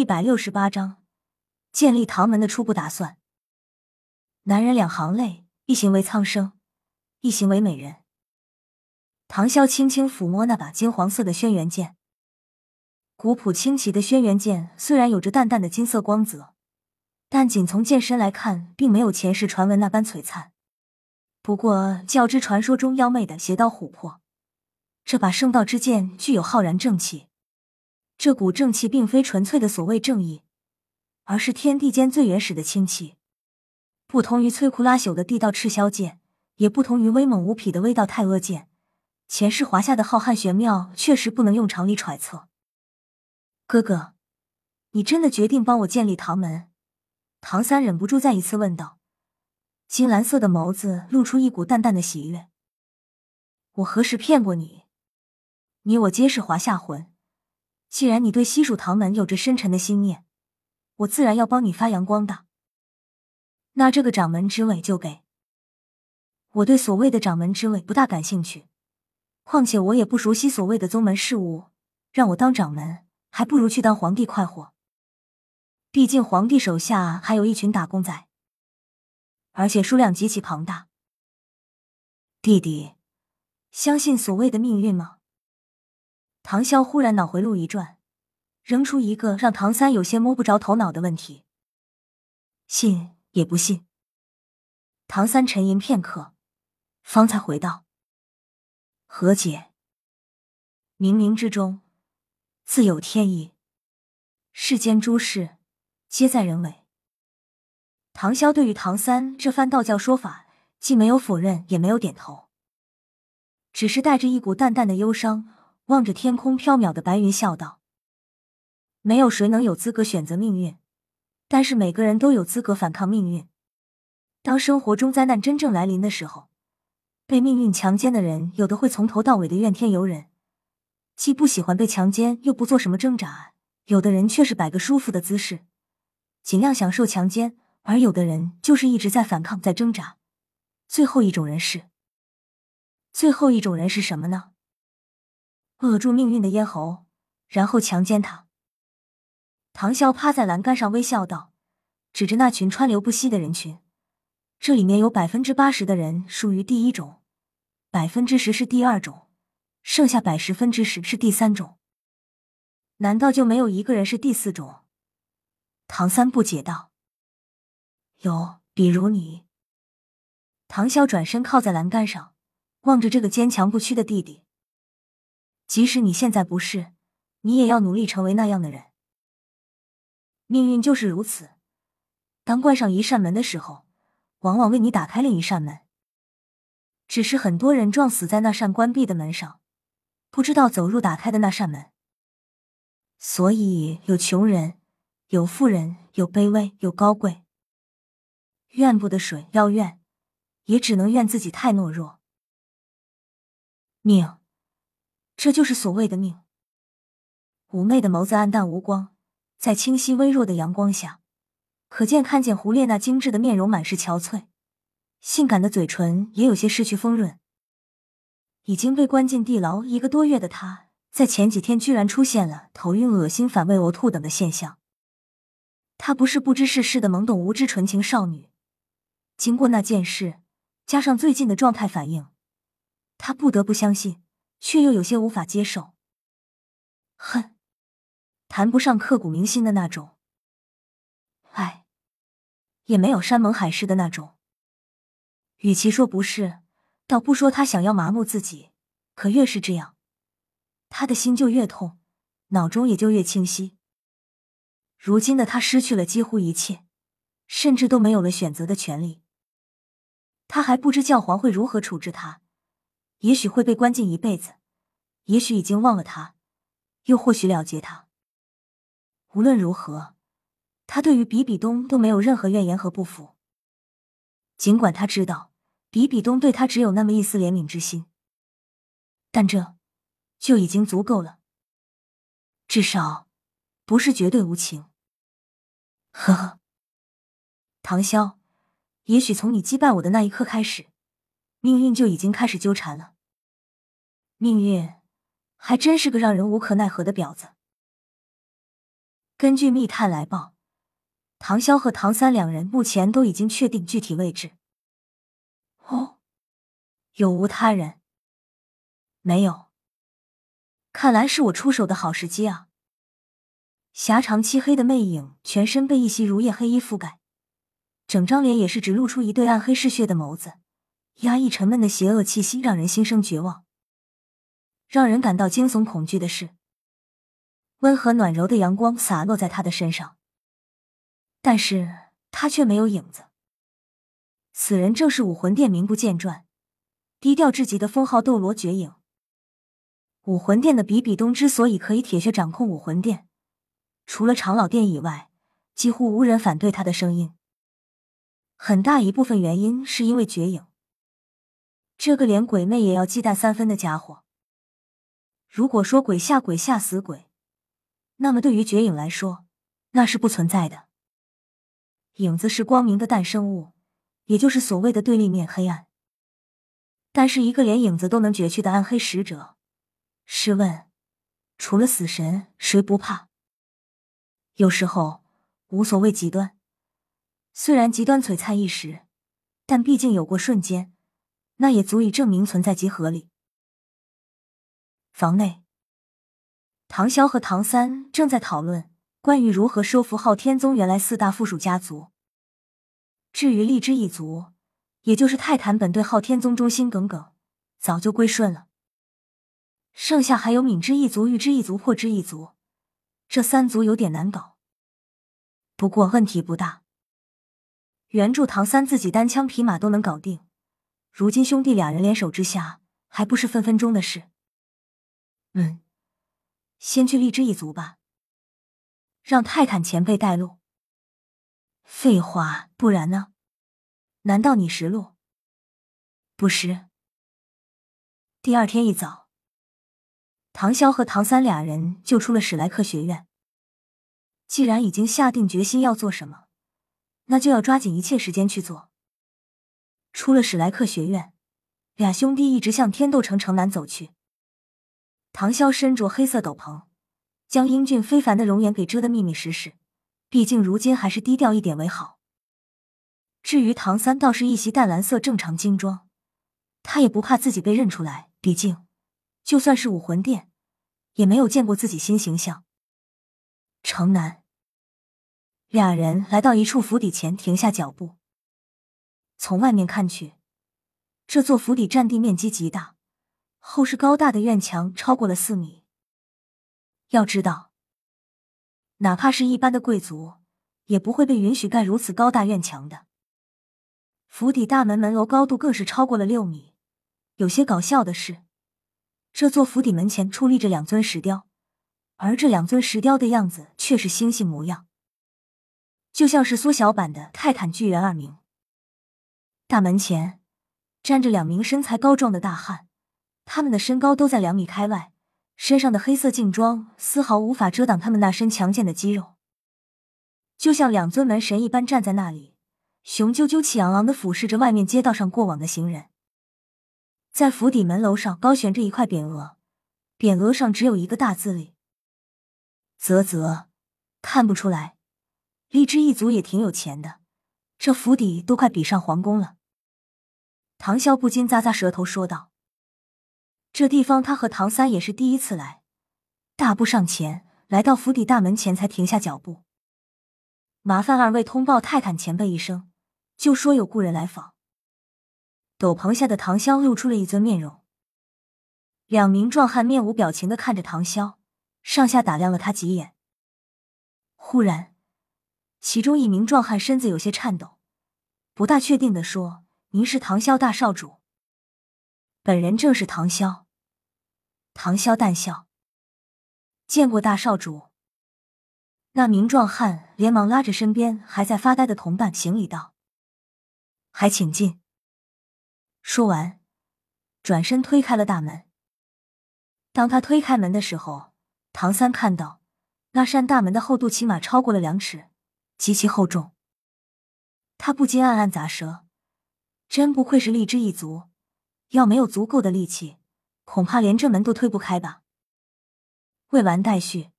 一百六十八章建立唐门的初步打算。男人两行泪，一行为苍生，一行为美人。唐潇轻轻抚摸那把金黄色的轩辕剑，古朴清奇的轩辕剑虽然有着淡淡的金色光泽，但仅从剑身来看，并没有前世传闻那般璀璨。不过，较之传说中妖媚的邪刀琥珀，这把圣道之剑具有浩然正气。这股正气并非纯粹的所谓正义，而是天地间最原始的清气。不同于摧枯拉朽的地道赤霄剑，也不同于威猛无匹的威道太阿剑，前世华夏的浩瀚玄妙，确实不能用常理揣测。哥哥，你真的决定帮我建立唐门？唐三忍不住再一次问道。金蓝色的眸子露出一股淡淡的喜悦。我何时骗过你？你我皆是华夏魂。既然你对西蜀唐门有着深沉的心念，我自然要帮你发扬光大。那这个掌门之位就给我。对所谓的掌门之位不大感兴趣，况且我也不熟悉所谓的宗门事务，让我当掌门，还不如去当皇帝快活。毕竟皇帝手下还有一群打工仔，而且数量极其庞大。弟弟，相信所谓的命运吗？唐潇忽然脑回路一转，扔出一个让唐三有些摸不着头脑的问题：“信也不信。”唐三沉吟片刻，方才回道：“何解？冥冥之中自有天意，世间诸事皆在人为。”唐潇对于唐三这番道教说法，既没有否认，也没有点头，只是带着一股淡淡的忧伤。望着天空飘渺的白云，笑道：“没有谁能有资格选择命运，但是每个人都有资格反抗命运。当生活中灾难真正来临的时候，被命运强奸的人，有的会从头到尾的怨天尤人，既不喜欢被强奸，又不做什么挣扎；有的人却是摆个舒服的姿势，尽量享受强奸；而有的人就是一直在反抗，在挣扎。最后一种人是，最后一种人是什么呢？”扼住命运的咽喉，然后强奸他。唐潇趴在栏杆上微笑道，指着那群川流不息的人群：“这里面有百分之八十的人属于第一种，百分之十是第二种，剩下百十分之十是第三种。难道就没有一个人是第四种？”唐三不解道：“有，比如你。”唐潇转身靠在栏杆上，望着这个坚强不屈的弟弟。即使你现在不是，你也要努力成为那样的人。命运就是如此，当关上一扇门的时候，往往为你打开另一扇门。只是很多人撞死在那扇关闭的门上，不知道走入打开的那扇门。所以有穷人，有富人，有卑微，有高贵。怨不得水要怨，也只能怨自己太懦弱。命。这就是所谓的命。妩媚的眸子暗淡无光，在清晰微弱的阳光下，可见看见胡烈那精致的面容满是憔悴，性感的嘴唇也有些失去丰润。已经被关进地牢一个多月的他，在前几天居然出现了头晕、恶心、反胃、呕吐等的现象。她不是不知世事的懵懂无知纯情少女，经过那件事，加上最近的状态反应，她不得不相信。却又有些无法接受，恨，谈不上刻骨铭心的那种，爱，也没有山盟海誓的那种。与其说不是，倒不说他想要麻木自己，可越是这样，他的心就越痛，脑中也就越清晰。如今的他失去了几乎一切，甚至都没有了选择的权利。他还不知教皇会如何处置他。也许会被关进一辈子，也许已经忘了他，又或许了结他。无论如何，他对于比比东都没有任何怨言和不服。尽管他知道比比东对他只有那么一丝怜悯之心，但这就已经足够了。至少不是绝对无情。呵呵，唐潇，也许从你击败我的那一刻开始。命运就已经开始纠缠了。命运还真是个让人无可奈何的婊子。根据密探来报，唐潇和唐三两人目前都已经确定具体位置。哦，有无他人？没有。看来是我出手的好时机啊！狭长漆黑的魅影，全身被一袭如夜黑衣覆盖，整张脸也是只露出一对暗黑嗜血的眸子，压抑沉闷的邪恶气息，让人心生绝望。让人感到惊悚恐惧的是，温和暖柔的阳光洒落在他的身上，但是他却没有影子。此人正是武魂殿名不见传、低调至极的封号斗罗绝影。武魂殿的比比东之所以可以铁血掌控武魂殿，除了长老殿以外，几乎无人反对他的声音。很大一部分原因是因为绝影这个连鬼魅也要忌惮三分的家伙。如果说鬼吓鬼吓死鬼，那么对于绝影来说，那是不存在的。影子是光明的诞生物，也就是所谓的对立面黑暗。但是一个连影子都能绝去的暗黑使者。试问，除了死神，谁不怕？有时候无所谓极端，虽然极端璀璨一时，但毕竟有过瞬间，那也足以证明存在即合理。房内，唐潇和唐三正在讨论关于如何收服昊天宗原来四大附属家族。至于荔枝一族，也就是泰坦本对昊天宗忠心耿耿，早就归顺了。剩下还有敏之一族、玉之一族、破之一族，这三族有点难搞。不过问题不大，原著唐三自己单枪匹马都能搞定，如今兄弟俩人联手之下，还不是分分钟的事。嗯，先去荔枝一族吧，让泰坦前辈带路。废话，不然呢？难道你识路？不识。第二天一早。唐潇和唐三俩人就出了史莱克学院。既然已经下定决心要做什么，那就要抓紧一切时间去做。出了史莱克学院，俩兄弟一直向天斗城城南走去。唐潇身着黑色斗篷，将英俊非凡的容颜给遮得密密实实，毕竟如今还是低调一点为好。至于唐三，倒是一袭淡蓝色正常精装，他也不怕自己被认出来，毕竟。就算是武魂殿，也没有见过自己新形象。城南，俩人来到一处府邸前，停下脚步。从外面看去，这座府邸占地面积极大，后室高大的院墙超过了四米。要知道，哪怕是一般的贵族，也不会被允许盖如此高大院墙的。府邸大门门楼高度更是超过了六米。有些搞笑的是。这座府邸门前矗立着两尊石雕，而这两尊石雕的样子却是猩猩模样，就像是缩小版的泰坦巨人二名。大门前站着两名身材高壮的大汉，他们的身高都在两米开外，身上的黑色劲装丝毫无法遮挡他们那身强健的肌肉，就像两尊门神一般站在那里，雄赳赳气昂昂的俯视着外面街道上过往的行人。在府邸门楼上高悬着一块匾额，匾额上只有一个大字里“啧啧”，看不出来。荔枝一族也挺有钱的，这府邸都快比上皇宫了。唐潇不禁咂咂舌头说道：“这地方他和唐三也是第一次来。”大步上前，来到府邸大门前，才停下脚步。麻烦二位通报泰坦前辈一声，就说有故人来访。斗篷下的唐潇露出了一尊面容，两名壮汉面无表情的看着唐潇，上下打量了他几眼。忽然，其中一名壮汉身子有些颤抖，不大确定的说：“您是唐潇大少主？”本人正是唐潇。唐潇淡笑：“见过大少主。”那名壮汉连忙拉着身边还在发呆的同伴行礼道：“还请进。”说完，转身推开了大门。当他推开门的时候，唐三看到那扇大门的厚度起码超过了两尺，极其厚重。他不禁暗暗咂舌，真不愧是荔枝一族，要没有足够的力气，恐怕连这门都推不开吧。未完待续。